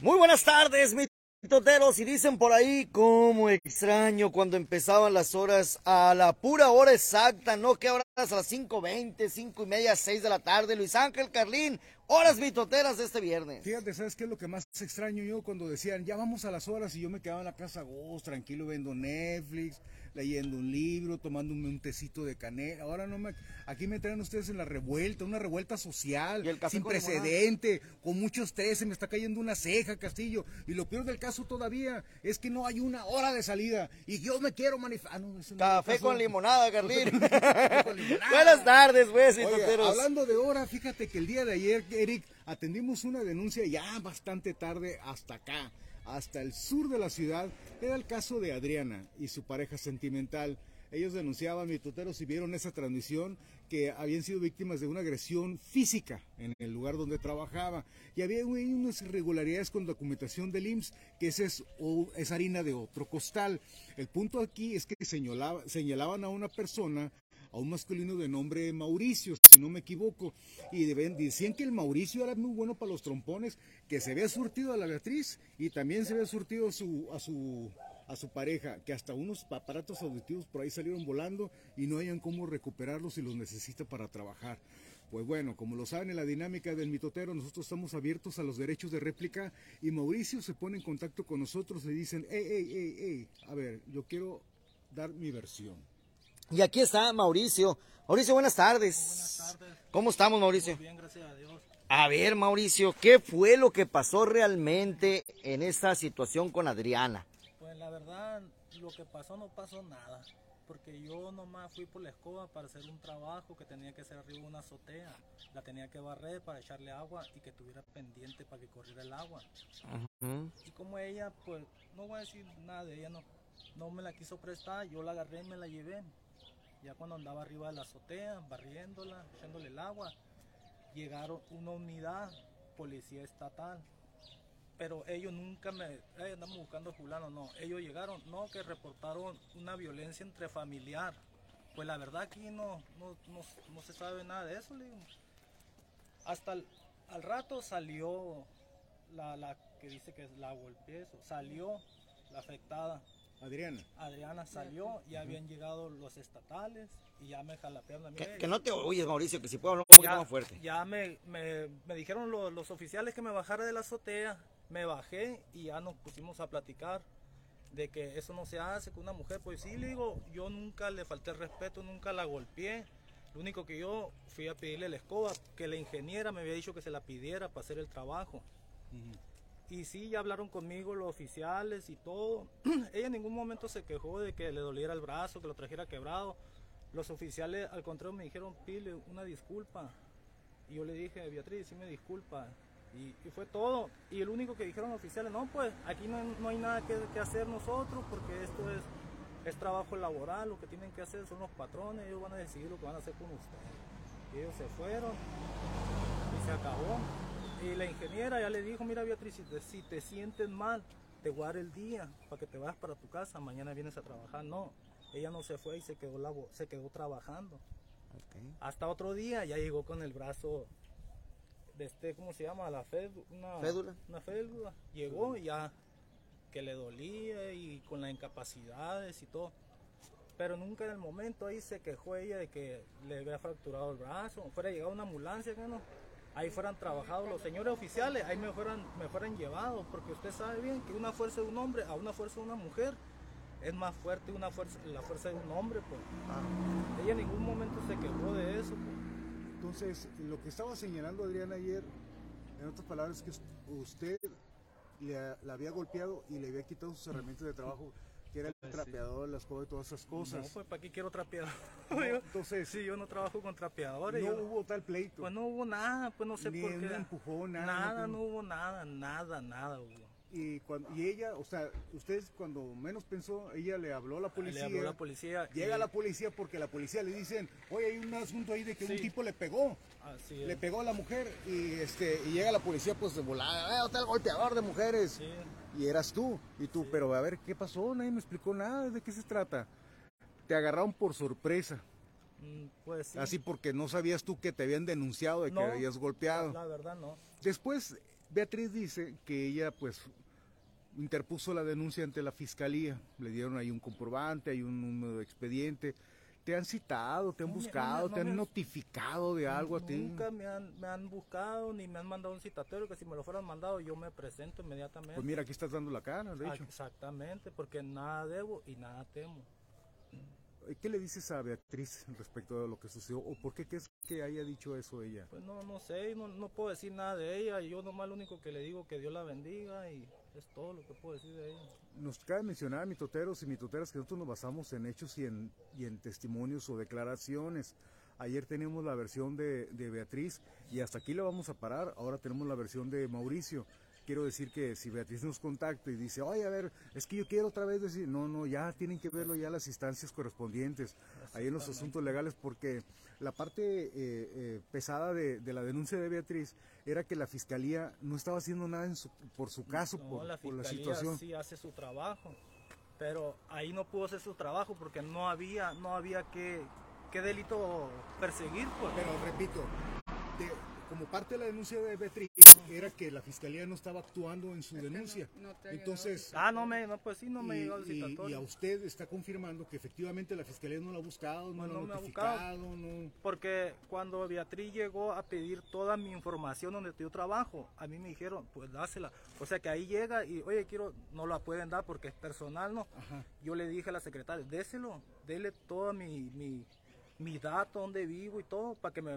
Muy buenas tardes, mis toteros. Y dicen por ahí, cómo extraño cuando empezaban las horas a la pura hora exacta, ¿no? ¿Qué horas? A las 5.20, 5 y media, 6 de la tarde. Luis Ángel Carlín, horas mitoteras de este viernes. Fíjate, ¿sabes qué es lo que más extraño yo cuando decían, ya vamos a las horas y yo me quedaba en la casa, oh, tranquilo, viendo Netflix, leyendo un libro, tomándome un tecito de canela. Ahora no me, aquí me traen ustedes en la revuelta, una revuelta social, sin precedente, con mucho estrés, se me está cayendo una ceja, Castillo. Y lo peor del caso todavía es que no hay una hora de salida y yo me quiero manifestar. Ah, Café con limonada, Carlín. Buenas tardes, pues, Hablando de hora, fíjate que el día de ayer, Eric, atendimos una denuncia ya bastante tarde hasta acá hasta el sur de la ciudad era el caso de Adriana y su pareja sentimental. Ellos denunciaban, mitoteros, y vieron esa transmisión que habían sido víctimas de una agresión física en el lugar donde trabajaba. Y había unas irregularidades con documentación del IMSS, que esa es, es harina de otro costal. El punto aquí es que señalaban a una persona a un masculino de nombre Mauricio, si no me equivoco, y decían que el Mauricio era muy bueno para los trompones, que se había surtido a la Beatriz y también se había surtido a su, a su, a su pareja, que hasta unos aparatos auditivos por ahí salieron volando y no hayan cómo recuperarlos si los necesita para trabajar. Pues bueno, como lo saben en la dinámica del mitotero, nosotros estamos abiertos a los derechos de réplica y Mauricio se pone en contacto con nosotros y dicen, hey, hey, hey, hey, a ver, yo quiero dar mi versión. Y aquí está Mauricio. Mauricio, buenas tardes. Buenas tardes. ¿Cómo estamos, Mauricio? Muy bien, gracias a Dios. A ver, Mauricio, ¿qué fue lo que pasó realmente en esta situación con Adriana? Pues la verdad, lo que pasó no pasó nada. Porque yo nomás fui por la escoba para hacer un trabajo que tenía que hacer arriba de una azotea. La tenía que barrer para echarle agua y que tuviera pendiente para que corriera el agua. Y como ella, pues, no voy a decir nada de ella, no, no me la quiso prestar, yo la agarré y me la llevé. Ya cuando andaba arriba de la azotea, barriéndola, echándole el agua, llegaron una unidad, policía estatal. Pero ellos nunca me, eh, andamos buscando a fulano, no. Ellos llegaron, no, que reportaron una violencia entre familiar. Pues la verdad aquí no, no, se sabe nada de eso, Hasta al rato salió la, la que dice que es la golpeó, salió la afectada Adriana. Adriana salió, ya habían llegado los estatales y ya me jalapearon a mí. Que, no te oyes, Mauricio, que si puedo hablar un poquito más fuerte. Ya me, me, me dijeron los, oficiales que me bajara de la azotea, me bajé y ya nos pusimos a platicar de que eso no se hace con una mujer. Pues sí, le digo, yo nunca le falté el respeto, nunca la golpeé. Lo único que yo fui a pedirle la escoba, que la ingeniera me había dicho que se la pidiera para hacer el trabajo. Y sí, ya hablaron conmigo los oficiales y todo. Ella en ningún momento se quejó de que le doliera el brazo, que lo trajera quebrado. Los oficiales al contrario me dijeron, pile una disculpa. Y yo le dije, Beatriz, sí me disculpa. Y, fue todo. Y el único que dijeron los oficiales, no, pues aquí no, hay nada que, hacer nosotros porque esto es, es trabajo laboral. Lo que tienen que hacer son los patrones, ellos van a decidir lo que van a hacer con ustedes. Y ellos se fueron y se acabó. Y la ingeniera ya le dijo, mira Beatriz, si te, sientes mal, te guarda el día para que te vayas para tu casa, mañana vienes a trabajar. No, ella no se fue y se quedó, se quedó trabajando. Hasta otro día ya llegó con el brazo de este, ¿cómo se llama? La una, fédula. Una fédula. Llegó ya que le dolía y con las incapacidades y todo. Pero nunca en el momento ahí se quejó ella de que le había fracturado el brazo. Fuera llegado una ambulancia, no ahí fueran trabajados los señores oficiales, ahí me fueran, me fueran llevados, porque usted sabe bien que una fuerza de un hombre a una fuerza de una mujer es más fuerte una fuerza, la fuerza de un hombre, pues. Ella en ningún momento se quejó de eso, pues. Entonces, lo que estaba señalando Adriana ayer, en otras palabras, es que usted le, la había golpeado y le había quitado sus herramientas de trabajo que era el pues trapeador, las cosas, todas esas cosas. No, pues ¿para qué quiero trapeador? entonces, sí, yo no trabajo con trapeadores. No hubo tal pleito. Pues no hubo nada, pues no sé por qué. empujó, nada. Nada, no, hubo nada, nada, nada hubo. Y, cuando, y ella, o sea, ustedes cuando menos pensó, ella le habló a la policía. Le habló a la policía. Llega la policía porque la policía le dicen, oye, hay un asunto ahí de que un tipo le pegó. Así Le pegó a la mujer y este y llega la policía pues de volada, eh, está el golpeador de mujeres. Sí y eras tú. Y tú, pero a ver, ¿qué pasó? Nadie me explicó nada, ¿de qué se trata? Te agarraron por sorpresa. Mm, pues sí. Así porque no sabías tú que te habían denunciado de que habías golpeado. La verdad no. Después, Beatriz dice que ella pues interpuso la denuncia ante la fiscalía, le dieron ahí un comprobante, hay un número de expediente. ¿Te han citado, te han No buscado, no te han notificado de algo a ti? Nunca me han, me han buscado ni me han mandado un citatorio, que si me lo fueran mandado yo me presento inmediatamente. Pues mira, aquí estás dando la cara, de Ah, hecho. Exactamente, porque nada debo y nada temo. ¿Qué le dices a Beatriz respecto a lo que sucedió? ¿O por qué crees que haya dicho eso ella? Pues no, no sé, no, no puedo decir nada de ella. Yo nomás lo único que le digo que Dios la bendiga y es todo lo que puedo decir de ella. Nos cabe mencionar, mitoteros y mitoteras, que nosotros nos basamos en hechos y en, y en testimonios o declaraciones. Ayer teníamos la versión de, de Beatriz y hasta aquí la vamos a parar. Ahora tenemos la versión de Mauricio. Quiero decir que si Beatriz nos contacta y dice, oye, a ver, es que yo quiero otra vez decir, no, no, ya tienen que verlo ya las instancias correspondientes, ahí en los asuntos legales, porque la parte eh, eh, pesada de, de la denuncia de Beatriz era que la fiscalía no estaba haciendo nada en su- por su caso, No, por, la por la fiscalía situación. sí hace su trabajo, pero ahí no pudo hacer su trabajo porque no había, no había que, qué delito perseguir, pues. Pero repito, como parte de la denuncia de Beatriz era que la fiscalía no estaba actuando en su denuncia. no Entonces, Ah, no me, no, pues sí, no me y, llegó el y- y a usted está confirmando que efectivamente la fiscalía no lo ha buscado, no no ha me ha notificado, no. Porque cuando Beatriz llegó a pedir toda mi información donde yo trabajo, a mí me dijeron, pues dásela. O sea que ahí llega y, oye, quiero, no la pueden dar porque es personal, ¿no? Ajá. Yo le dije a la secretaria, déselo, dele toda mi, mi, mi dato, donde vivo y todo, para que me,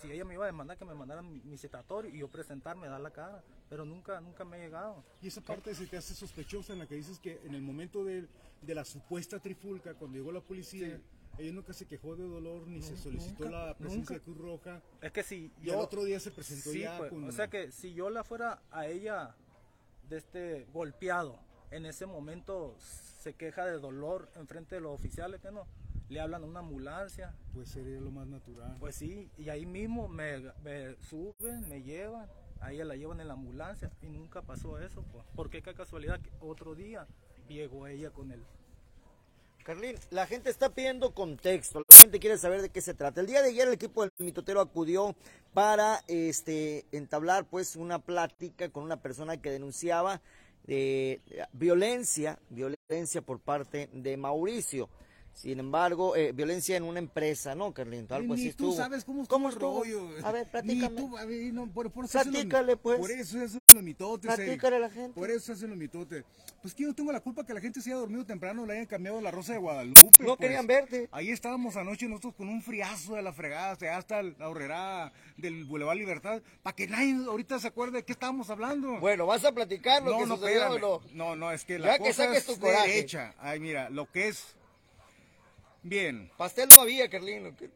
si ella me iba a demandar, que me mandaran mi, mi citatorio y yo presentarme, dar la cara. Pero nunca, nunca me ha llegado. Y esa parte se te hace sospechosa en la que dices que en el momento de, de la supuesta trifulca, cuando llegó la policía, ella nunca se quejó de dolor ni se solicitó nunca, la presencia nunca. de Cruz Roja. Es que si Y yo... al otro día se presentó Sí, ya pues, con... O sea que si yo la fuera a ella de este golpeado, en ese momento se queja de dolor enfrente de los oficiales, que no, le hablan a una ambulancia, Pues sería lo más natural. pues sí, y ahí mismo me, me suben, me llevan, a ella la llevan en la ambulancia y nunca pasó eso, pues. Porque qué casualidad que otro día llegó ella con el Carlín, la gente está pidiendo contexto, la gente quiere saber de qué se trata. El día de ayer el equipo del mitotero acudió para este entablar pues una plática con una persona que denunciaba de violencia, violencia por parte de Mauricio. Sin embargo, eh, violencia en una empresa, ¿no, Carlín? Algo Ni así tú estuvo. sabes cómo estuvo el estuvo? rollo. A ver, Ni platícame. tú, a ver, no, por, por eso hacen los- Platícale, pues. Por eso hacen los mitotes. Platícale a la gente. Por eso hacen los mitotes. Pues que yo no tengo la culpa que la gente se haya dormido temprano, le hayan cambiado la rosa de Guadalupe. No pues. querían verte. Ahí estábamos anoche nosotros con un friazo de la fregada, hasta la horrera del Boulevard Libertad, para que nadie ahorita se acuerde de qué estábamos hablando. Bueno, ¿vas a platicar lo no, que no, sucedió no? no, es que la Ya que cosa saques es tu coraje. derecha. Ay, mira, lo que es... Bien, Pastel no había, Carlín. ¿o qué?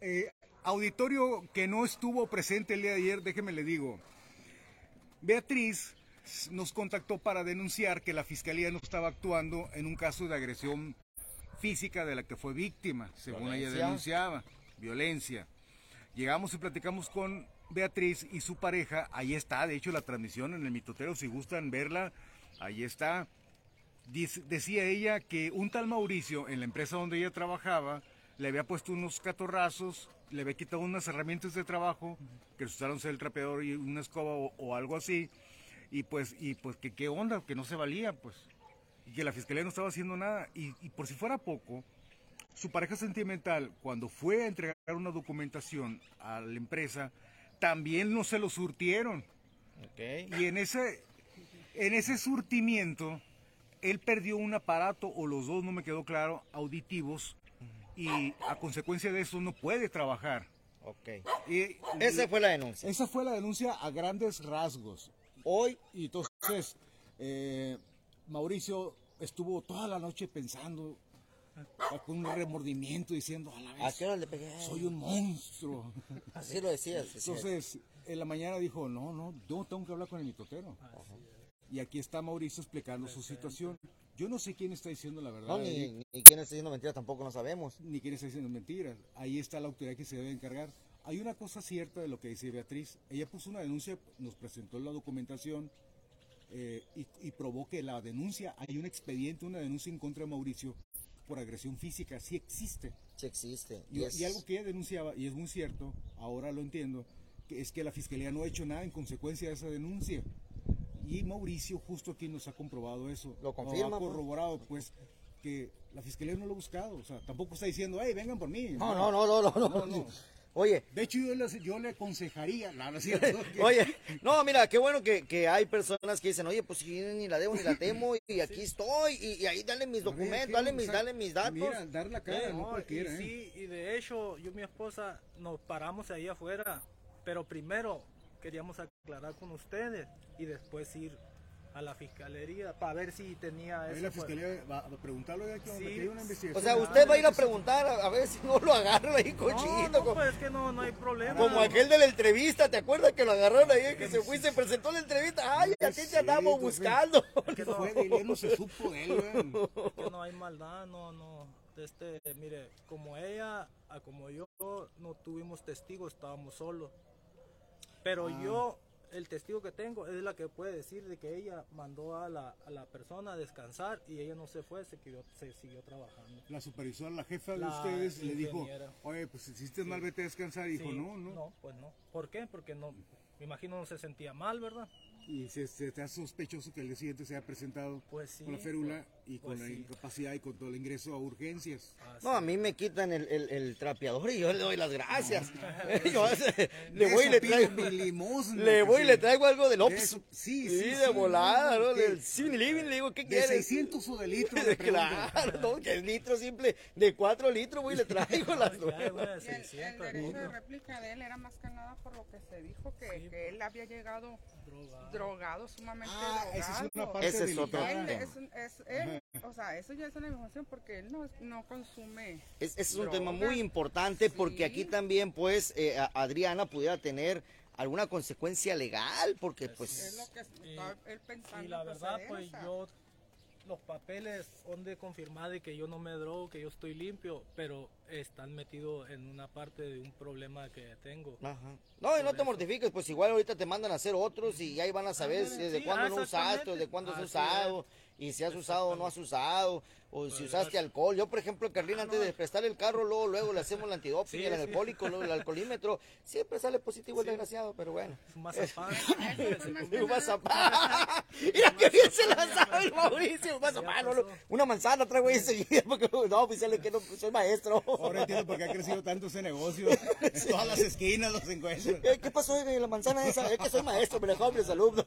Eh, auditorio que no estuvo presente el día de ayer, déjeme le digo. Beatriz nos contactó para denunciar que la fiscalía no estaba actuando en un caso de agresión física de la que fue víctima, según ella denunciaba, violencia. Llegamos y platicamos con Beatriz y su pareja, ahí está, de hecho la transmisión en el mitotero, si gustan verla, ahí está. Decía ella que un tal Mauricio, en la empresa donde ella trabajaba, le había puesto unos catorrazos, le había quitado unas herramientas de trabajo, que resultaron ser el trapeador y una escoba o, o algo así, y pues, y pues que qué onda, que no se valía, pues, y que la fiscalía no estaba haciendo nada, y, y por si fuera poco, su pareja sentimental, cuando fue a entregar una documentación a la empresa, también no se lo surtieron. Y en ese, en ese surtimiento, él perdió un aparato, o los dos, no me quedó claro, auditivos, y a consecuencia de eso no puede trabajar. Ok. Y- Esa fue la denuncia. esa fue la denuncia a grandes rasgos. Hoy Y entonces, eh, Mauricio estuvo toda la noche pensando, con un remordimiento, diciendo, a la ¿A vez, qué hora le pegué? soy un monstruo. Así lo decías. Entonces, en la mañana dijo, no, no, yo tengo que hablar con el mitotero. Y aquí está Mauricio explicando su situación. Yo no sé quién está diciendo la verdad, No, ni, ni quién está diciendo mentiras tampoco no sabemos. ni quién está diciendo mentiras. Ahí está la autoridad que se debe encargar. Hay una cosa cierta de lo que dice Beatriz. Ella puso una denuncia, nos presentó la documentación eh, y, y probó que la denuncia, hay un expediente, una denuncia en contra de Mauricio por agresión física, sí existe. Sí existe. Y, algo que ella denunciaba, y es muy cierto, ahora lo entiendo, que es que la fiscalía no ha hecho nada en consecuencia de esa denuncia. Y Mauricio justo aquí nos ha comprobado eso. Lo confirma, ha pues. corroborado, pues, que la fiscalía no lo ha buscado. O sea, tampoco está diciendo, hey, vengan por mí. No, no, no, no, no. No. Oye, De hecho, yo le, yo le aconsejaría, que- Oye, no, mira, qué bueno que, que hay personas que dicen, oye, pues si ni la debo ni la temo y aquí estoy y, ahí dale mis documentos, dale mis, dale mis datos. Mira, dar la cara, no, cualquiera, ¿eh? sí, y de hecho, yo y mi esposa nos paramos ahí afuera, pero primero queríamos aclarar con ustedes y después ir a la fiscalería para ver si tenía Ahí eso. la pues. fiscalía va a preguntarlo ya que, Sí. que hay una investigación. o sea, Ah, usted va a ir a preguntar a, ver si no lo agarran ahí No, cochito. no, como, pues es que no, no hay problema. como aquel de la entrevista, ¿te acuerdas que lo agarraron ahí que se fue y se presentó la entrevista? Ay, a ti te andamos Sí, buscando. ¿Qué fue? de no se supo de él, weón. que no hay maldad, no, no. Este, mire, como ella, como yo, no tuvimos testigos, estábamos solos. Pero Ah. yo, el testigo que tengo es la que puede decir de que ella mandó a la, a la persona a descansar y ella no se fue, se, quedó, se siguió trabajando. La supervisora, la jefa de La ustedes, le dijo, ingeniera. oye, pues si hiciste mal, vete a descansar. Y dijo, Sí, no, no. No, pues no. ¿Por qué? Porque no, me imagino no se sentía mal, ¿verdad? Y se, se te hace sospechoso que el día siguiente se haya presentado Pues sí, con la férula y con pues la sí. incapacidad y con todo el ingreso a urgencias. Así. No, a mí me quitan el, el, el trapeador y yo le doy las gracias. Yo, le De voy y le traigo. mi limosna, Le voy y le sí. traigo algo de De López. eso, sí, Sí, sí, de sí, volada, ¿no? Del 7 Living, le digo, ¿qué De quieres? 600 o de litro. Claro, no, que es litro simple, de 4 litros, voy y le traigo las nuevas. el, el 600, derecho de ¿no? réplica de él era más que nada por lo que se dijo que, Sí. que él había llegado Drogado. drogado, sumamente Ah, esa es drogado. una parte Ese es otro. Él, tema. es, es- él, o sea, eso ya es una información porque él no, no consume. Es, ese es un tema muy importante porque Sí. aquí también, pues, eh, Adriana pudiera tener alguna consecuencia legal, porque, Es pues, lo que Y- estaba él pensando. Y la verdad, pues yo, los papeles son de confirmar de que yo no me drogo, que yo estoy limpio, pero están metidos en una parte de un problema que tengo. Ajá. No, y no te mortifiques, pues igual ahorita te mandan a hacer otros y ahí van a saber si desde sí, cuándo ah, no usaste, exactamente. desde cuándo has usado, y si has usado o no has usado, o si Pues, usaste gracias. alcohol. Yo, por ejemplo, Carlina, antes de prestar el carro, luego, luego le hacemos el antidoping, Sí, el sí. alcohólico, luego el alcoholímetro. Siempre sale positivo el desgraciado, pero bueno. Es un mazapán. Un mazapán. Mira que bien se la sabe el Mauricio. Un mazapán, una manzana traigo ahí enseguida. Porque, no, oficial, es que no, soy maestro. Ahora entiendo por qué ha crecido tanto ese negocio. En todas las esquinas los encuentran. Eh, ¿Qué pasó de la manzana esa? Es que soy maestro, me dejó a mis alumnos.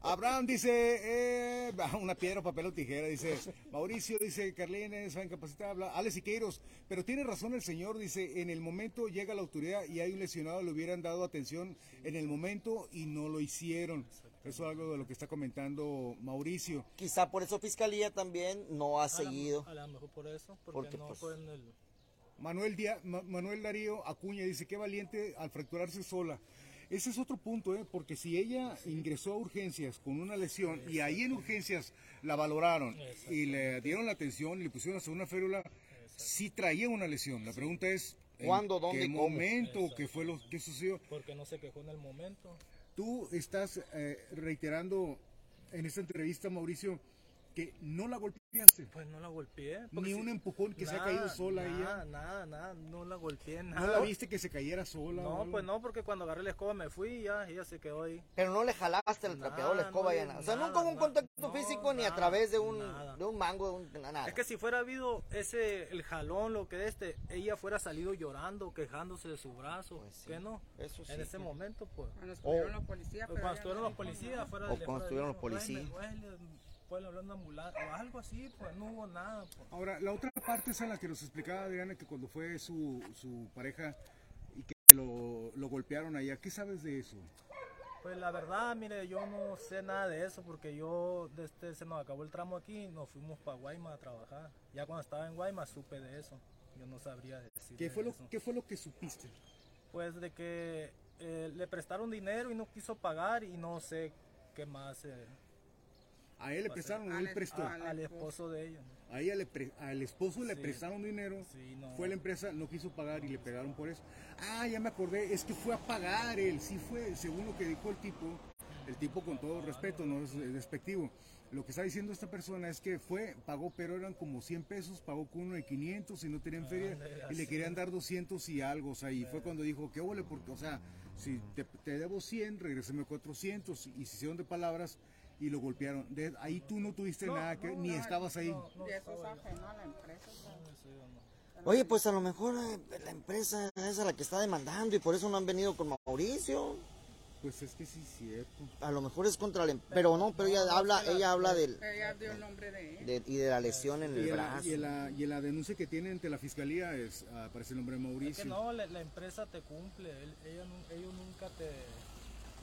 Abraham dice, eh, una piedra, papel o tijera, dice, Mauricio dice, Carlina está incapacitada, habla, Alex Siqueiros, pero tiene razón el señor, dice, en el momento llega la autoridad y hay un lesionado, le hubieran dado atención en el momento y no lo hicieron. Eso es algo de lo que está comentando Mauricio. Quizá por eso Fiscalía también no ha A la- seguido. A lo mejor por eso, porque, Porque, no pues, fue en el... Manuel, Díaz- Ma- Manuel Darío Acuña dice, qué valiente al fracturarse sola. Ese es otro punto, ¿eh? porque si ella ingresó a urgencias con una lesión y ahí en urgencias la valoraron y le dieron la atención y le pusieron hasta una férula, sí traía una lesión. La pregunta es, ¿en ¿Cuándo, dónde qué momento, qué fue lo que sucedió? Porque no se quejó en el momento. Tú estás eh, reiterando en esta entrevista, Mauricio, que no la golpeaste. Pues no la golpeé. Ni porque un empujón que se ha Nada, caído sola nada, ella. Nada, nada, no la golpeé, ¿No nada. la viste que se cayera sola? No, pues no, porque cuando agarré la escoba me fui y ya, ella se quedó ahí. Pero no le jalaste el trapeador, la Nada, escoba no ya le- nada. O sea, nada, nunca hubo un nada. contacto No, físico ni a nada, través de un, nada. de un mango, de un, nada. Es que si fuera habido ese, el jalón, lo que este, ella fuera salido llorando, quejándose de su brazo. Pues sí, ¿Qué no? eso sí, En ese momento, pues. Cuando O- estuvieron los policías. pero Cuando estuvieron no los policías nada. fuera O de cuando estuvieron los policías. Pueden hablar una ambulancia o algo así, pues no hubo nada. Pues. Ahora, la otra parte es en la que nos explicaba Adriana que cuando fue su, su pareja y que lo, lo golpearon allá, ¿qué sabes de eso? Pues la verdad, mire, yo no sé nada de eso porque yo desde se nos acabó el tramo aquí y nos fuimos para Guaymas a trabajar. Ya cuando estaba en Guaymas supe de eso. Yo no sabría decir. ¿Qué fue lo, eso. qué fue lo que supiste? Pues de que eh, le prestaron dinero y no quiso pagar y no sé qué más eh, A él le Pues, prestaron, él es- prestó. al- al esposo de ella. A ella le pre- al esposo le Sí. prestaron dinero, Sí, no. fue la empresa, no quiso pagar y le pegaron por eso. Ah, ya me acordé, es que fue a pagar él, sí fue, según lo que dijo el tipo, el tipo con todo respeto, no es despectivo. Lo que está diciendo esta persona es que fue, pagó, pero eran como 100 pesos, pagó con uno de 500 y no tenían feria y le querían dar 200 y algo, o sea, y fue cuando dijo, qué ole, porque, o sea, Si te, te debo 100, regrésame 400. Y se hicieron de palabras y lo golpearon. De, ahí tú no tuviste No, nada que, no, ni estabas ahí. no, no Y eso es ajeno a la empresa. Oye, pues a lo mejor eh, la empresa es a la que está demandando y por eso no han venido con Mauricio. Pues es que sí es cierto. A lo mejor es contra la em- pero no, pero ella habla, ella habla del Ella dio el nombre de él. de- y de la lesión en Y el brazo. y, en la, y la denuncia que tiene ante la fiscalía es, aparece el nombre de Es Mauricio. que no, la, la empresa te cumple, él- ella nu- ellos nunca te,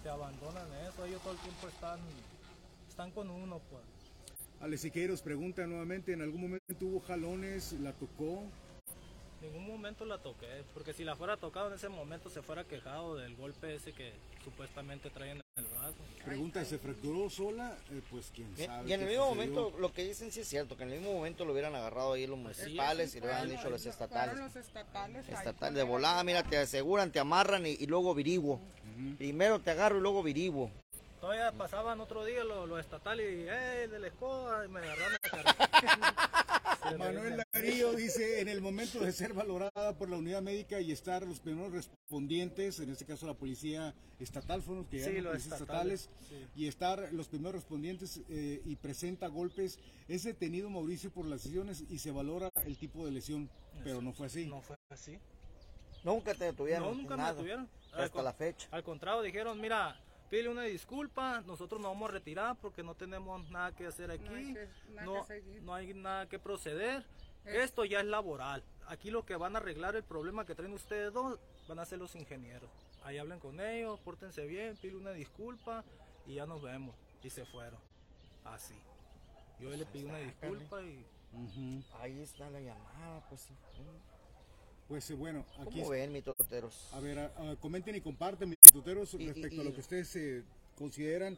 te abandonan eso, ellos todo el tiempo están, están con uno, pues. Ale Siqueiros pregunta nuevamente, ¿en algún momento hubo jalones? ¿La tocó? En ningún momento la toqué, porque si la fuera tocado en ese momento se fuera quejado del golpe ese que supuestamente traen en el brazo. Pregunta, ¿se fracturó sola? Eh, pues quién sabe. Y en el mismo sucedió. momento, lo que dicen sí es cierto, que en el mismo momento lo hubieran agarrado ahí los sí, municipales Sí, y le hubieran dicho los estatales. los estatales. ahí Estatal con de volada, mira, te aseguran, te amarran y, y luego averiguo. Primero te agarro y luego averiguo. Todavía pasaban otro día los, los estatales y, ¡eh, de la escoba! Y me agarraron la. Manuel Darío dice, en el momento de ser valorada por la unidad médica y estar los primeros respondientes, en este caso la policía estatal, fueron los que Sí, llegaron, los policías estatales, estatales, sí. y estar los primeros respondientes eh, y presenta golpes, es detenido Mauricio por las lesiones y se valora el tipo de lesión, pero no fue así. No fue así. Nunca te detuvieron. No, nunca me detuvieron. Hasta con- la fecha. Al contrario, dijeron, mira, pide una disculpa, nosotros nos vamos a retirar porque no tenemos nada que hacer aquí, No hay que- nada no, que no hay nada que proceder. Esto ya es laboral. Aquí lo que van a arreglar el problema que traen ustedes dos van a ser los ingenieros. Ahí hablen con ellos, pórtense bien, pide una disculpa y ya nos vemos. Y se fueron. Así. Yo le pedí una disculpa y. Ahí está la llamada, pues sí. Pues bueno, aquí... ¿Cómo ven, mis toteros? A ver, a- a- comenten y comparten, mis tuteros, Y- y- respecto a lo que ustedes eh, consideran,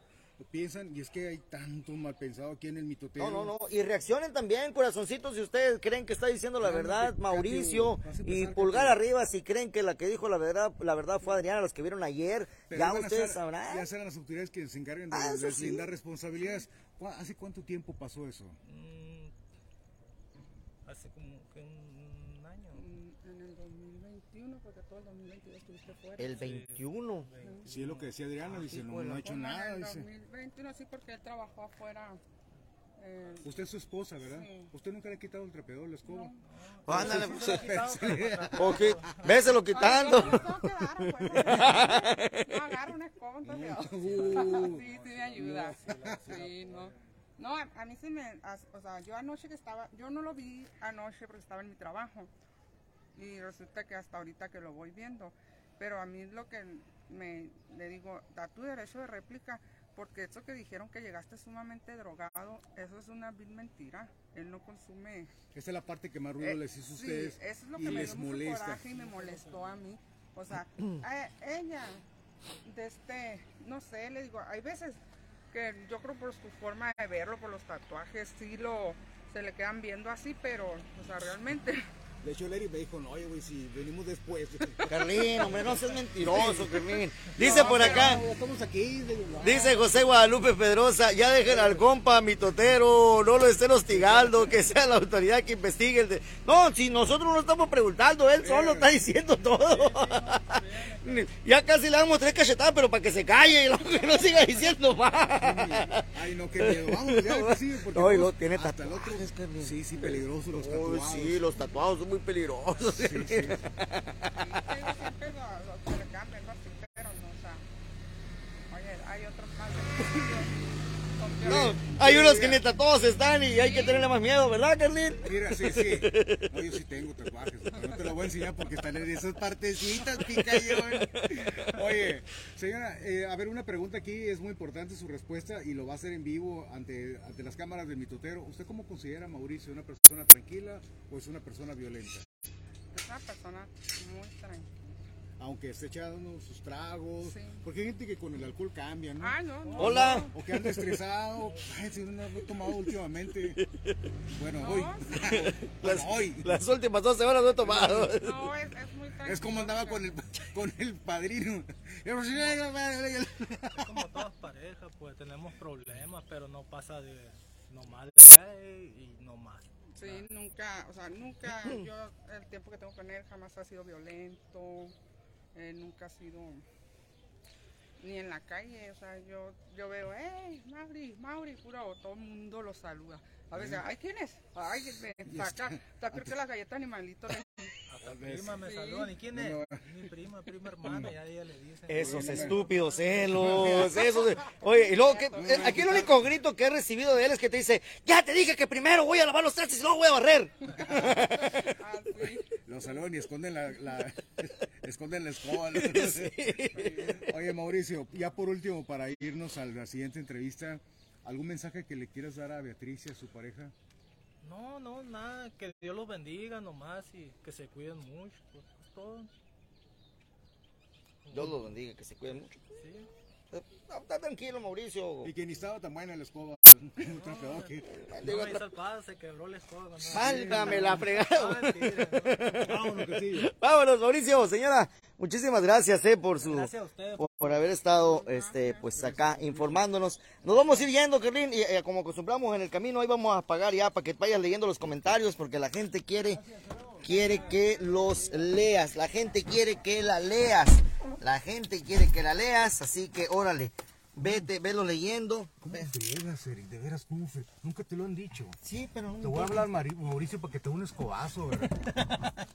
piensan, y es que hay tanto mal pensado aquí en el mitotero. No, no, no. Y reaccionen también, corazoncitos, si ustedes creen que está diciendo la verdad, Mauricio. Y pulgar arriba si creen que la que dijo la verdad, la verdad fue Adriana, los que vieron ayer. Pero ya ustedes ser- sabrán. Ya serán las autoridades que se encarguen de Ah, eso deslindar sí. responsabilidades. ¿Cu- ¿Hace cuánto tiempo pasó eso? mm, hace como que un año. Mm, En el 2021, porque todo el 2022 estuviste fuera. El 21. Si es lo que decía Adriana, dice, no, no ha hecho nada, En el dice. 2021, sí, porque él trabajó afuera. eh, Usted es su esposa, ¿verdad? Sí. Usted nunca le ha quitado el trapeador, la escoba. Ándale, Sí, pues. se lo he quitado, pero para- Ok, véselo quitando. Ay, no, no, pues. No, agarra una escoba, entonces. Uh. Sí, sí me ayuda. Sí, no. No, a, a mí sí me, as- o sea, yo anoche que estaba, yo no lo vi anoche porque estaba en mi trabajo y resulta que hasta ahorita que lo voy viendo, pero a mí lo que me, le digo, da tu derecho de réplica, porque eso que dijeron que llegaste sumamente drogado, eso es una vil mentira, él no consume Esta es la parte que más ruido eh, les hizo a sí, ustedes eso es lo y que me les dio mucho molesta. coraje y me molestó a mí. O sea, a ella, de este, no sé, le digo, hay veces que yo creo por su forma de verlo, por los tatuajes, sí lo, se le quedan viendo así, pero, o sea, realmente, De hecho, Larry me dijo, no, oye, güey, si venimos después. Carlín, hombre, no seas mentiroso, Carlín. Dice por acá. No, estamos aquí. no. Dice José Guadalupe Pedrosa, ya dejen al compa, mi totero, no lo estén hostigando, que sea la autoridad que investigue. el de- No, si nosotros no estamos preguntando, él solo está diciendo todo. Ya casi le damos tres cachetadas, pero para que se calle y que no siga diciendo más. Ay, no, qué miedo. Vamos, ya, que sigue, porque No, y pues, luego tiene hasta el otro. tatuajes, Carlín. Sí, sí, peligroso los Uy, tatuados. sí, los tatuados son muy peligrosos. sí, o sea, oye, hay otros más de No, hay unos que ni tatuados están y hay que tenerle más miedo, ¿verdad, Carlín? Mira, sí, sí. No, yo sí tengo tatuajes. pero No te lo voy a enseñar porque están en esas partecitas, picayón. Oye, señora, eh, a ver, una pregunta aquí. Es muy importante su respuesta y lo va a hacer en vivo ante, ante las cámaras del mitotero. ¿Usted cómo considera a Mauricio una persona tranquila o es una persona violenta? Es una persona muy tranquila. Aunque esté echando sus tragos. Sí. Porque hay gente que con el alcohol cambia, ¿no? Ah, no, no. Hola. O que anda estresado. Ay, si no lo he tomado últimamente. Bueno, No, hoy. sí. Bueno, hoy. Las últimas dos semanas no he tomado. No, es, es muy tranquilo. Es como andaba con el, con el padrino. Es como todas parejas, pues tenemos problemas, pero no pasa de no más de y no más. Sí, nunca, o sea, nunca, yo el tiempo que tengo con él jamás ha sido violento, eh, nunca ha sido, ni en la calle, o sea, yo, yo veo, hey, Mauri, Mauri, puro, todo el mundo lo saluda. A veces, ay, ¿quién es? Ay, ven, acá, está peor que la galleta animalito. Hasta prima me saludan, ¿y quién es? Mi prima, prima hermana, ya ella le dice. Esos estúpidos celos, esos. Oye, y luego, que, aquí el único grito que he recibido de él es que te dice, ya te dije que primero voy a lavar los trastes y luego voy a barrer. Ah, Los saludan y esconden la, la- esconden la escoba. ¿no? Oye, Mauricio, ya por último, para irnos a la siguiente entrevista, ¿algún mensaje que le quieras dar a Beatriz y a su pareja? No, no, nada, que Dios los bendiga nomás y que se cuiden mucho, pues es todo. Dios los bendiga, que se cuiden mucho. Sí. Eh, Está tranquilo, Mauricio. Y que ni estaba tan buena la escoba. No hizo el se quebró la fregada. Vámonos, Mauricio, señora. Muchísimas gracias, eh, por su, Gracias a ustedes. por, por haber estado, este, pues acá informándonos. Nos vamos a ir yendo, Carlín, y eh, como acostumbramos en el camino, ahí vamos a pagar ya para que vayas leyendo los comentarios, porque la gente quiere, quiere que los leas, la gente quiere que la leas, la gente quiere que la leas, así que órale, vete, velo leyendo. Ve- Friegas, Eric, de veras, ¿cómo fue? Nunca te lo han dicho. Sí, pero no Te voy a hablar, Mari- Mauricio, para que te dé un escobazo, ¿verdad?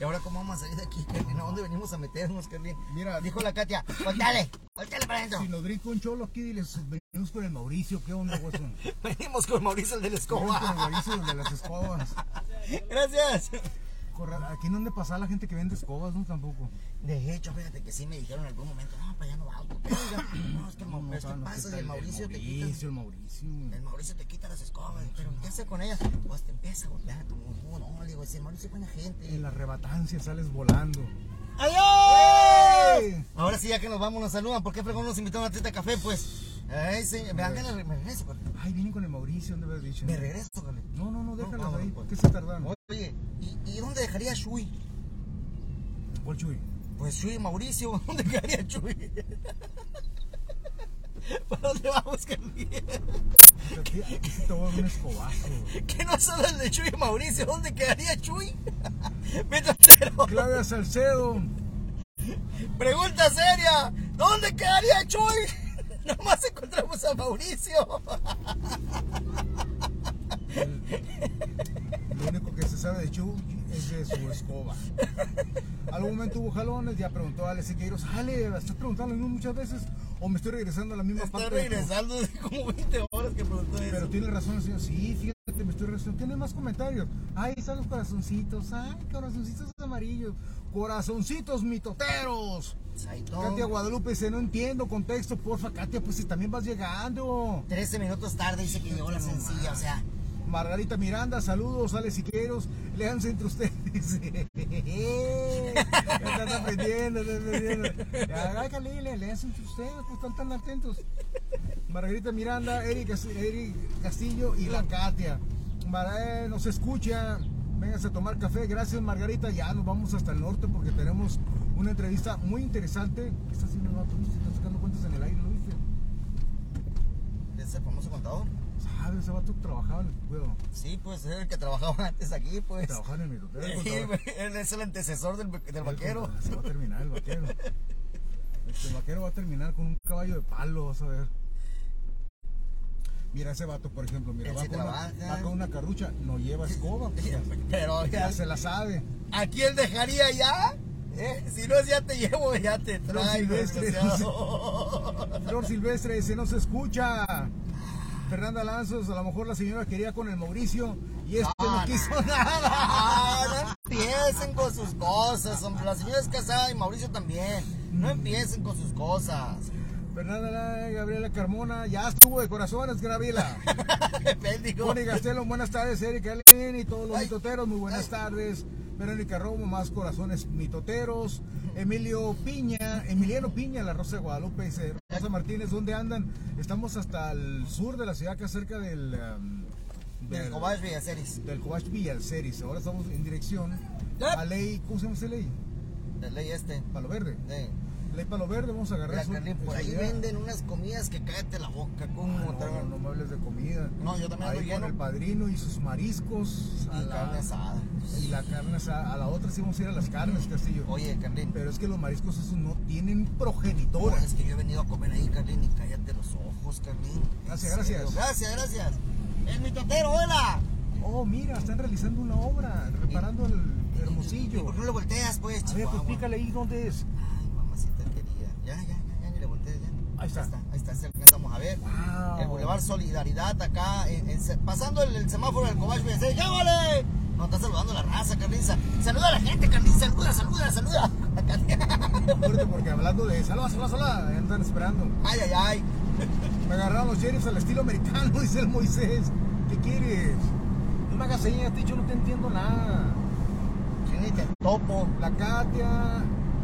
¿Y ahora cómo vamos a salir de aquí, Carlín? ¿A dónde venimos a meternos, Carlín? Mira, Dijo la Katia, volteale, volteale para adentro. si nos brinca un cholo aquí, diles, venimos con el Mauricio, ¿qué onda, Watson? Venimos con Mauricio el de la Venimos con el escoba. Mauricio de las escobas. Gracias. Aquí no le pasa a la gente que vende escobas, ¿no? Tampoco. De hecho, fíjate que sí me dijeron en algún momento, no, para allá no va, autopeda. No, es que, el Mau- es que no, pasa ¿qué y el? Mauricio te quita. Mauricio, el Mauricio. El Mauricio te quita las escobas, pero ¿qué hace con ellas? Pues te empieza a golpear como tú, no, le digo, si el Mauricio es buena gente. En la arrebatancia sales volando. ¡Adiós! Ahora sí, ya que nos vamos, nos saludan. ¿Por qué fregón nos invitaron a de café? Pues, ay, sí, me, me, me regreso, Carly. Ay, vienen con el Mauricio, ¿dónde habías dicho? Me regreso, Carly. No, no, no, vámonos, ahí. pues. ¿Qué se tardan? Oye, ¿y, ¿y dónde dejaría Shui? ¿Cuál Chuy? Pues Chuy y Mauricio, ¿dónde quedaría Chuy? ¿Para dónde vamos, Carly? Aquí, aquí sí te voy a dar un escobazo. Que no el de Chuy y Mauricio, ¿dónde quedaría Chuy? Métatelo. Claudia Salcedo. Pregunta seria, ¿dónde quedaría Chuy? Nomás encontramos a Mauricio. Lo único que se sabe de Chuy es de su escoba. Algún momento hubo jalones, ya preguntó a Ale Siqueiros, Ale, ¿estás preguntando muchas veces o me estoy regresando a la misma Está parte? tu-?" regresando de como 20 horas que preguntó eso. Pero tiene razón el señor, sí, fíjate, me estoy regresando. Tiene más comentarios. Ay, están los corazoncitos, ay, corazoncitos amarillos, corazoncitos mitoteros. Saito, Katia Guadalupe dice, no entiendo contexto, porfa, Katia, pues si también vas llegando. 13 minutos tarde dice que llegó la sencilla, o sea, Margarita Miranda, saludos, Ale Siqueiros, léanse entre ustedes. ya están aprendiendo, están aprendiendo. Galile, léanse entre ustedes, pues están tan atentos. Margarita Miranda, Eric, Eric Castillo y la Katia. Eh, nos escucha, vénganse a tomar café, gracias Margarita, ya nos vamos hasta el norte porque tenemos una entrevista muy interesante. ¿Qué está haciendo el vato? ¿Viste? Está sacando cuentas en el aire, ¿lo viste? es el famoso contador. Ese vato trabajaba en el pueblo. Sí, pues es el que trabajaba antes aquí, pues. Trabajaba en el el Sí, él es el antecesor del, del vaquero. Se va a terminar el vaquero. Este vaquero va a terminar con un caballo de palo, vas a ver. Mira ese vato, por ejemplo, mira, va con, una, va con una carrucha, no lleva escoba. pues, Pero ya ya, se la sabe. ¿a quién dejaría ya? ¿Eh? Si no es ya te llevo, ya te Flor traigo. Silvestre. Flor Silvestre dice, no se escucha. Fernanda Lanzos, a lo mejor la señora quería con el Mauricio y este no, No, quiso no. nada. Ah, no empiecen con sus cosas, hombre. La señora es casada y Mauricio también. No empiecen con sus cosas. Fernanda La- Gabriela Carmona, ya estuvo de corazones, Gabriela. Bendigo. Connie Gastelo, buenas tardes, Erika Alén y todos los mitoteros, muy buenas Ay. tardes. Verónica Romo, más corazones mitoteros. Emilio Piña, Emiliano Piña, la Rosa de Guadalupe, dice Rosa Martínez, ¿dónde andan? Estamos hasta el sur de la ciudad, acá cerca del, um, Del Cobach Villaceris. del Cobach Villalceris. Ahora estamos en dirección a ley, ¿cómo se llama esa ley? De ley este. Palo Verde. Sí. Ley Palo Verde, vamos a agarrar eso. Por ahí venden unas comidas que cállate la boca. ¿Cómo Ah, no, no, no me hables de comida. No, yo también Ahí ando con lleno. el padrino y sus mariscos. Y la- carne asada. Y la carne asada. A la otra sí vamos a ir a las carnes, Castillo. Oye, Carlín. Pero es que los mariscos esos no tienen No, progenitora. es que yo he venido a comer ahí, Carlín, y cállate los ojos, Carlín. En Gracias, serio. gracias. Gracias, gracias. El mitotero, hola. Oh, mira, están realizando una obra, reparando el ¿Y hermosillo. por qué no le volteas, pues, A ver, pues pícale ahí dónde es. Ya, ya, ya, ya, le voltees, ya. Ahí está. Ahí está, ahí alcanzamos a ver. Wow. El Boulevard Solidaridad acá, en- en- pasando el, el semáforo del Cobach BC. ¡Ya vale! No, está saludando a la raza, Carlinza. Saluda a la gente, Carlinza. Saluda, saluda, saluda. Porque hablando de saluda, saluda, saluda, ya están esperando. Ay, ay, ay. Me agarraron los sheriffs al estilo americano, dice el Moisés. ¿Qué quieres? No me hagas señas, Ticho, no te entiendo nada. Te topo. La Katia,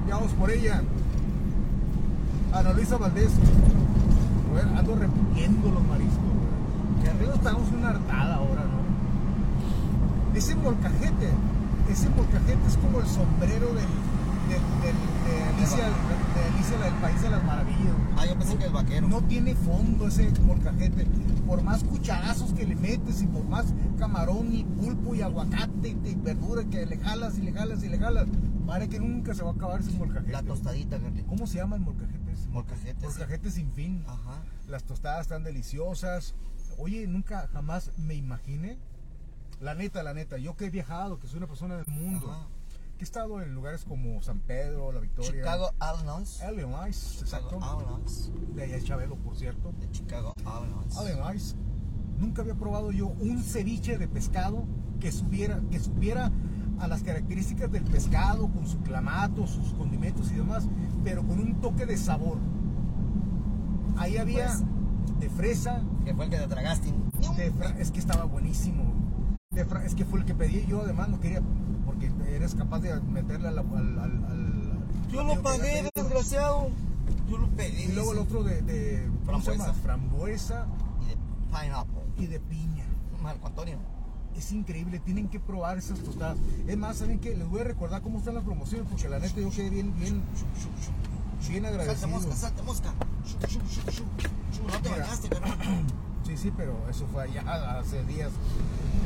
ya vamos por ella. Ana Luisa Valdés. Ando repitiendo los mariscos. güey. Que arriba estamos una hartada ahora, ¿no? Ese molcajete, ese molcajete es como el sombrero del, del- del- de, Alicia, de Alicia, la del País de las Maravillas. Ah, yo pensé que el vaquero. No tiene fondo ese molcajete. Por más cucharazos que le metes y por más camarón y pulpo y aguacate y, y verdura que le jalas y le jalas y le jalas, parece que nunca se va a acabar ese molcajete. La tostadita. ¿Cómo se molcajetes? Sí. Molcajete sin fin. Ajá. Las tostadas están deliciosas. Oye, nunca jamás me imaginé. La neta, la neta, yo que he viajado, que soy una persona del mundo, Ajá. que he estado en lugares como San Pedro, La Victoria, Chicago, Illinois. Illinois, exacto. Illinois. De allá es Chabelo, por cierto. De Chicago, Illinois. Además, nunca había probado yo un ceviche de pescado que supiera, que supiera a las características del pescado, con su clamato, sus condimentos y demás, pero con un toque de sabor. Ahí había Pues. de fresa, Que fue el que te tragaste. es que estaba buenísimo. De es que fue el que pedí yo, además no quería, porque eres capaz de meterle al... al, al- al- Yo lo pagué, desgraciado. Yo lo pedí. Y luego el otro de. Frambuesa. Frambuesa Y de pineapple. y de piña. Marco Antonio. Es increíble, tienen que probar esas tostadas. Es más, ¿saben qué? Les voy a recordar cómo están las promociones, porque la neta yo quedé bien, bien, bien agradecido. mosca, salte mosca. Shu. Shu, No te bañaste, carnal. Sí, sí, pero eso fue allá hace días.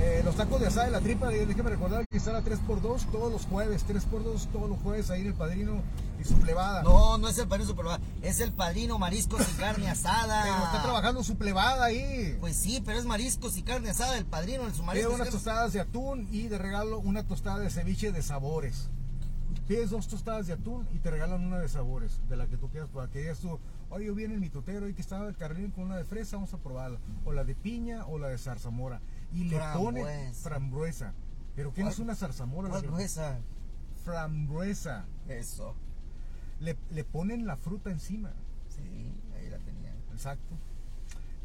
Eh, los tacos de asada de la tripa, eh, déjeme recordar que están a 3x2 todos los jueves, 3x2 todos los jueves ahí en el Padrino y su plebada. No, no es el padrino super es el padrino mariscos y carne asada. Pero está trabajando su plebada ahí. Pues sí, pero es mariscos y carne asada, el padrino, el su y unas tostadas de atún y de regalo una tostada de ceviche de sabores. Pides dos tostadas de atún y te regalan una de sabores, de la que tú quieras probar. Que digas tú, oye, yo viene en mi totero y que estaba el carril con una de fresa, vamos a probarla. O la de piña o la de zarzamora. Y le pone Frambuesa. frambuesa. Pero ¿qué no es ¿Cuál- una zarzamora? ¿Cuál La- gruesa? Frambuesa. Eso. Le, le ponen la fruta encima. Sí, ahí la tenía. Exacto.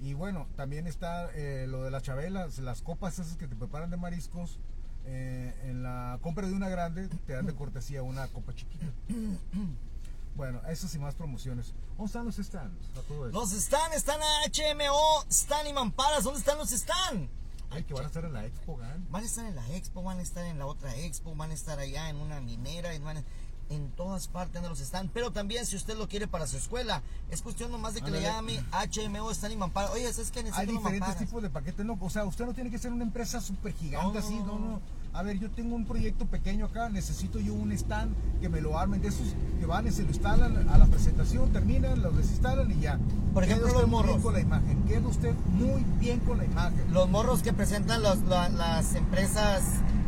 Y bueno, también está eh, lo de las chabelas, las copas esas que te preparan de mariscos. eh, en la compra de una grande te dan de cortesía una copa chiquita. Bueno, esas y más promociones. ¿Dónde están los stands? Los están, están a HMO, están y mamparas. ¿Dónde están los están? Ay, que van a estar en la Expo, GAN. Van a estar en la expo, van a estar en la otra expo, van a estar allá en una minera, y van a- en todas partes donde los están. Pero también si usted lo quiere para su escuela, es cuestión nomás de que le llame HMO Stan y Mamparas. Oye, ¿sabes qué? Hay Necesito unos diferentes tipos de paquetes. No, o sea, usted no tiene que ser una empresa súper gigante No, así. no, No, no. A ver, yo tengo un proyecto pequeño acá. Necesito yo un stand que me lo armen de esos que van y se lo instalan a la presentación, terminan, lo desinstalan y ya. Por Queda ejemplo, usted los muy bien morros. con la imagen. Queda usted muy bien con la imagen. Los morros que presentan los- la- las empresas,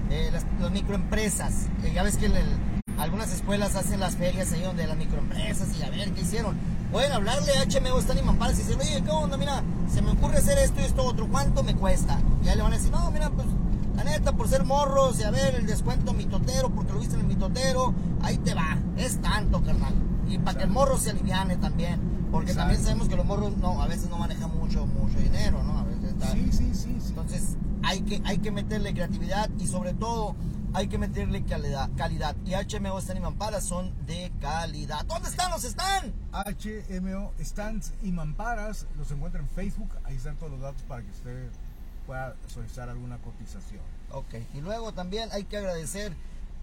eh, las, las microempresas. que ya ves que el- el- algunas escuelas hacen las ferias ahí donde las microempresas y a ver qué hicieron. Pueden hablarle a HMO Stan y Mamparas y decir, oye, ¿qué onda? Mira, se me ocurre hacer esto y esto otro. ¿Cuánto me cuesta? Y ya le van a decir, no, mira, pues la neta, por ser morros y a ver el descuento mitotero, porque lo viste en el mitotero, ahí te va. Es tanto, carnal. Y para que el morro se aliviane también. Porque Exacto. también sabemos que los morros no, a veces no manejan mucho, mucho dinero, ¿no? A veces está- Sí, sí, sí. sí. entonces hay que, hay que meterle creatividad y sobre todo hay que meterle calidad. calidad. Y HMO Stan y Mamparas son de calidad. ¿Dónde están los están? HMO Stands y Mamparas los encuentra en Facebook. Ahí están todos los datos para que usted pueda solicitar alguna cotización. Ok. Y luego también hay que agradecer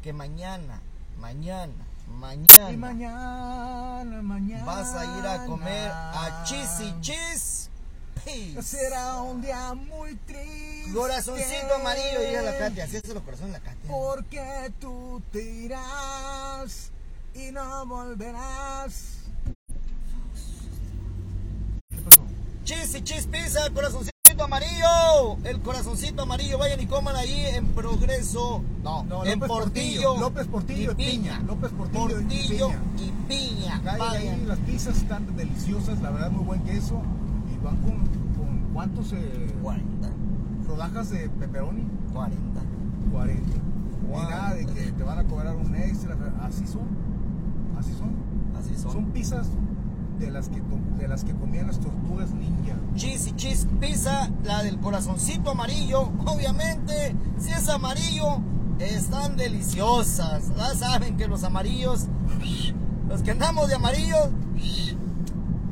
que mañana, mañana, Mañana. Y mañana, mañana. Vas a ir a comer a Cheesy Cheese. Peace. Será un día muy triste. Corazoncito amarillo, diga la Katia. Así es los corazones la Katia. Porque tú te irás y no volverás. ¿Qué pasó? Cheesy Cheese Pizza, corazoncito amarillo. El corazoncito amarillo, vayan y coman ahí en Progreso. No, No, en López Portillo. Portillo, López Portillo y Piña. López Portillo y Portillo Piña. y Piña. Ahí, Vayan. las pizzas están deliciosas, la verdad, muy buen queso. Y van con, con ¿cuántos eh, 40. rodajas de pepperoni? 40. 40. Wow. Y nada de que te van a cobrar un extra. Así son. Así son. Así son. Son pizzas de las que, de las que comían las tortugas ninja. Cheesy Cheese Pizza, la del corazoncito amarillo. Obviamente, si es amarillo, están deliciosas. Ya saben que los amarillos, los que andamos de amarillo,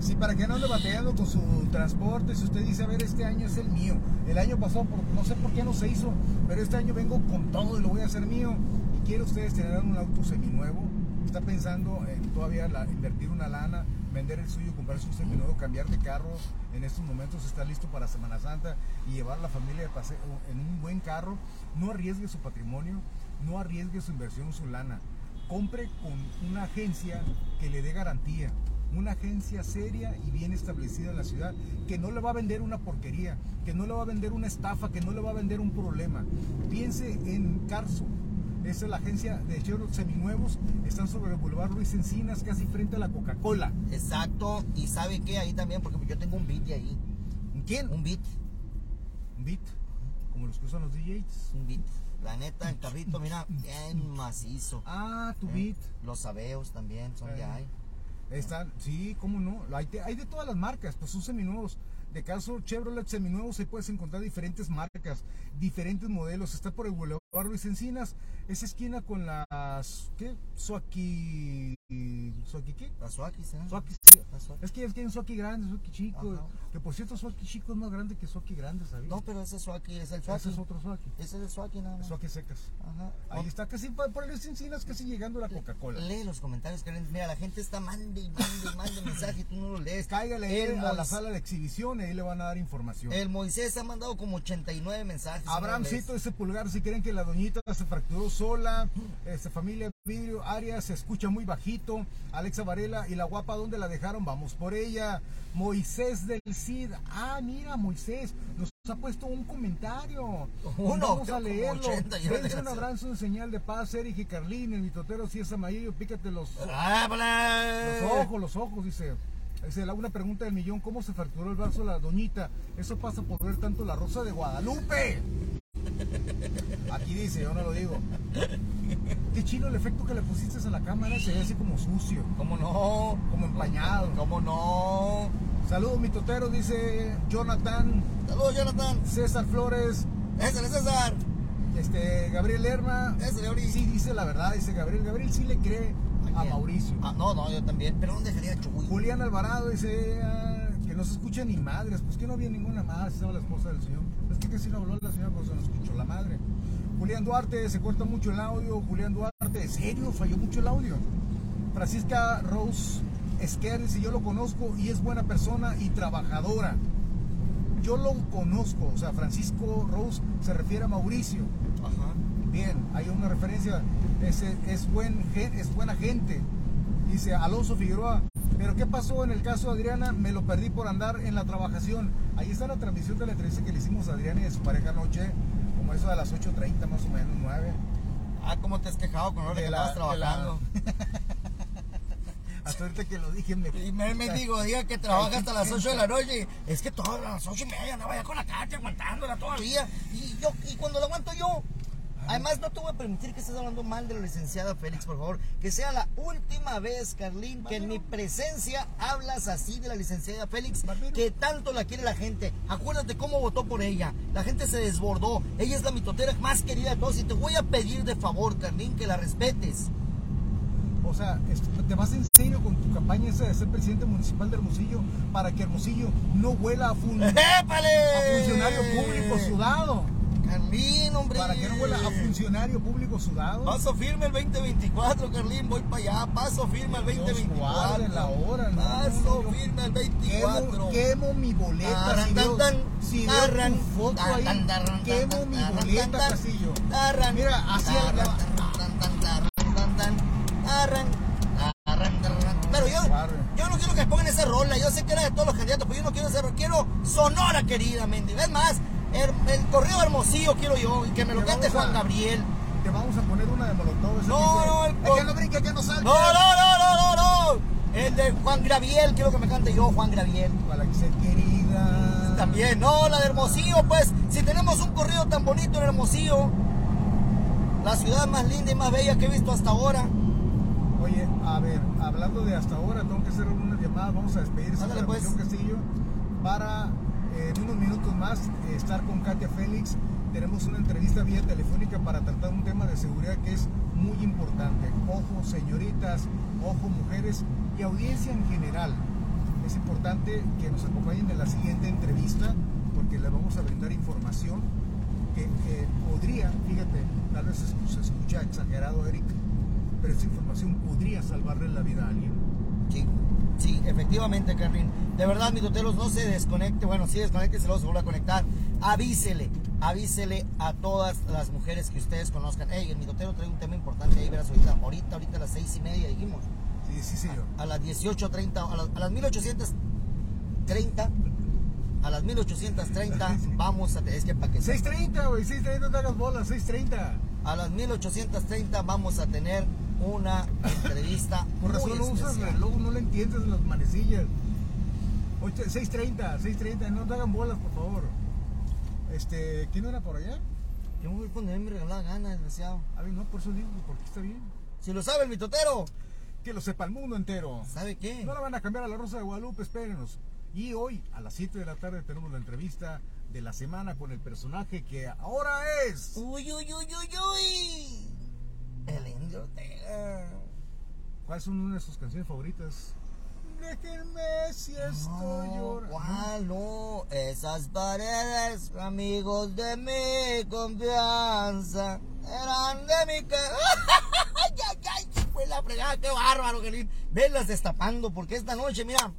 Sí, para que no ande batallando con su transporte, si usted dice, a ver, este año es el mío. El año pasado, por- no sé por qué no se hizo, pero este año vengo con todo y lo voy a hacer mío. Y quiere ustedes tener un auto seminuevo, está pensando en todavía la- invertir una lana, vender el suyo, comprarse un seminuevo, cambiar de carro. En estos momentos está listo para Semana Santa y llevar a la familia de paseo en un buen carro. No arriesgue su patrimonio, no arriesgue su inversión, su lana. Compre con una agencia que le dé garantía una agencia seria y bien establecida en la ciudad, que no le va a vender una porquería, que no le va a vender una estafa, que no le va a vender un problema. Piense en Carso. Esa es la agencia de Chevrolet seminuevos. Están sobre el Boulevard Luis Encinas, casi frente a la Coca-Cola. exacto. Y sabe que ahí también, porque yo tengo un beat de ahí. ¿Quién? Un beat, Un beat, como los que usan los DJs. un beat. La neta, el carrito, mira, bien macizo. Ah, tu ¿eh? beat. Los sabeos también son de Eh. ahí. Están, sí, cómo no. Hay de, hay de todas las marcas, pues son seminuevos. De caso Chevrolet seminuevos se puedes encontrar diferentes marcas, diferentes modelos. Está por el Boulevard Luis Encinas, esa esquina con las ¿qué? Suaki Suaki qué? Las Suakis, ¿eh? Suaki, sí. Las Suakis. Es que hay un Suaki grande, Suaki chico. Ajá. Que por cierto Suaki chico es más grande que Suaki grande, ¿sabías? No, pero ese Suaki es el Suaki. ese es otro Suaki. Ese es el Suaki nada más. Suaki secas. Ajá. Ahí está, casi por Luis Encinas, casi llegando a la Coca-Cola. Lee los comentarios, Karen. Mira, la gente está mande y mande y mande mensaje y tú no lo lees. Cáigale el, a la sala de exhibición y ahí le van a dar información. el Moisés ha mandado como 89 mensajes. no Abrahamcito, lees. ese pulgar, si creen que la doñita se fracturó sola, esta familia Vidrio, Arias se escucha muy bajito, Alexa Varela y la guapa, ¿dónde la dejaron? Vamos por ella. Moisés del Cid, ah, mira, Moisés, nos ha puesto un comentario. Uno, Vamos a leerlo. 80, ya Dense un abrazo en señal de paz, Eric y Carlín, el mitotero, si es amarillo, pícate los, los ojos, los ojos, dice. Dice, la- una pregunta del millón, ¿cómo se fracturó el brazo la doñita? Eso pasa por ver tanto la rosa de Guadalupe. Aquí dice, yo no lo digo. Qué chino el efecto que le pusiste a la cámara, se ve así como sucio, ¿Cómo no? como empañado. ¿Cómo no? Saludos, mi totero, dice Jonathan, Saludos, Jonathan. César Flores, es César. este Gabriel Lerma. Ese, Gabriel. Sí, dice la verdad, dice Gabriel. Gabriel sí le cree a? Mauricio. Ah, no, no, yo también. Pero ¿dónde dejaría a Chuy? Julián Alvarado dice ah, que no se escucha ni madres, pues que no había ninguna madre, estaba la esposa del señor. Es que casi no habló la señora, pues se no escuchó la madre. Julián Duarte, se corta mucho el audio. Julián Duarte, ¿en serio? Falló mucho el audio. Francisca Rose Esquer dice, yo lo conozco y es buena persona y trabajadora. Yo lo conozco, o sea, Francisco Rose se refiere a Mauricio. Ajá. Bien, hay una referencia. Es, es, buen, es buena gente. Dice Alonso Figueroa. Pero ¿qué pasó en el caso de Adriana? Me lo perdí por andar en la trabajación. Ahí está la transmisión de la entrevista que le hicimos a Adriana y a su pareja anoche, como eso de las 8.30 más o menos, 9. Ah, ¿cómo te has quejado con De que estabas de la- trabajando? Hasta ahorita que lo dije me... Y me, me digo, diga que trabaja hasta las 8 de la noche. Es que todas las 8 y media andaba ya con la cacha aguantándola todavía. Y yo, y cuando la aguanto yo. Además, no te voy a permitir que estés hablando mal de la licenciada Félix, por favor. Que sea la última vez, Carlín, que en mi presencia hablas así de la licenciada Félix, que tanto la quiere la gente. Acuérdate cómo votó por ella. La gente se desbordó. Ella es la mitotera más querida de todos. Y te voy a pedir de favor, Carlín, que la respetes. O sea, te vas en serio con tu campaña esa de ser presidente municipal de Hermosillo para que Hermosillo no huela a, fun- a ¡Épale! funcionario público sudado. Carlín, hombre. Para que no huela a funcionario público sudado. Paso firme el 2024, Carlín, voy para allá. Paso firme el 2024. la hora, no, Paso no, firme el 24. Quemo, quemo mi boleta. Tarran, si veo, tan, si veo tarran, tu foto ahí, tarran, quemo mi boleta, tarran, Mira, así. Pero yo, yo no quiero que pongan esa rola. Yo sé que era de todos los candidatos, pero yo no quiero esa rola. Quiero Sonora, querida Mendy. Es más, el, el correo hermosillo quiero yo y que me lo Te cante a- Juan Gabriel. Te vamos a poner una de Molotov. No, no, el "Es po- que no brinque, que no salga. No, no, no, no, no, no. El de Juan Gabriel, quiero que me cante yo, Juan Gabriel. Para que sea querida. También, no, la de Hermosillo, pues, si tenemos un corrido tan bonito en Hermosillo, la ciudad más linda y más bella que he visto hasta ahora. Oye, a ver, hablando de hasta ahora, tengo que hacer una llamada. Vamos a despedirse de pues. Castillo para en unos minutos más eh, estar con Katia Félix. Tenemos una entrevista vía telefónica para tratar un tema de seguridad que es muy importante. Ojo, señoritas, ojo, mujeres y audiencia en general. Es importante que nos acompañen en la siguiente entrevista porque le vamos a brindar información que eh, podría, fíjate, tal vez se, escucha exagerado, Eric, pero esta información podría salvarle la vida a alguien. Sí, sí, efectivamente, Carlín. De verdad, doteros, no se desconecte. Bueno, sí, desconecte, se los vuelve a conectar. Avísele, avísele a todas las mujeres que ustedes conozcan. Ey, el mitotero trae un tema importante ahí, verás ahorita. Ahorita, ahorita a las seis y media dijimos. Sí, sí, señor. A las 18.30, a las, a las 1830, a las 1830 vamos a... Es que para que... 6.30, güey, 6.30, no te hagas bolas, 6.30. A las 1830 vamos a tener una entrevista Por razón no usas reloj, no le entiendes las manecillas. Oye, 6.30, 6.30, no te hagan bolas, por favor. Este, ¿quién era por allá? Yo me voy a poner mi regalada gana, desgraciado. A ver, no, por eso digo, porque está bien. Si lo sabe el mitotero, Que lo sepa el mundo entero. ¿sabe qué? No la van a cambiar a la Rosa de Guadalupe, espérenos. Y hoy, a las 7 de la tarde, tenemos la entrevista de la semana con el personaje que ahora es. Uy, uy, uy, uy, uy. El indio Ortega. ¿Cuáles son una de sus canciones favoritas? Déjenme si estoy No, llorando. ¿Cuál no? Esas paredes, amigos de mi confianza, eran de mi. ¡Ay, ay, ay! Fue la fregada, qué bárbaro, que Velas destapando, porque esta noche, mira,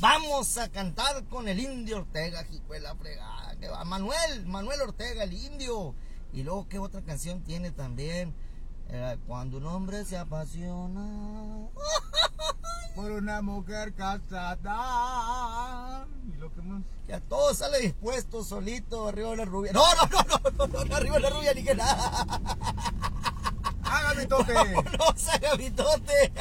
vamos a cantar con el indio Ortega, fue la fregada, que va. Manuel, Manuel Ortega, el indio. Y luego, ¿qué otra canción tiene también? Eh, cuando un hombre se apasiona. Por una mujer casada. ¿Y lo que más? Que a todo sale dispuesto, solito, arriba de la rubia. No, no, no, no, no, no, no, arriba de la rubia ni que nada. ¡Hágame tope! No se haga mitote.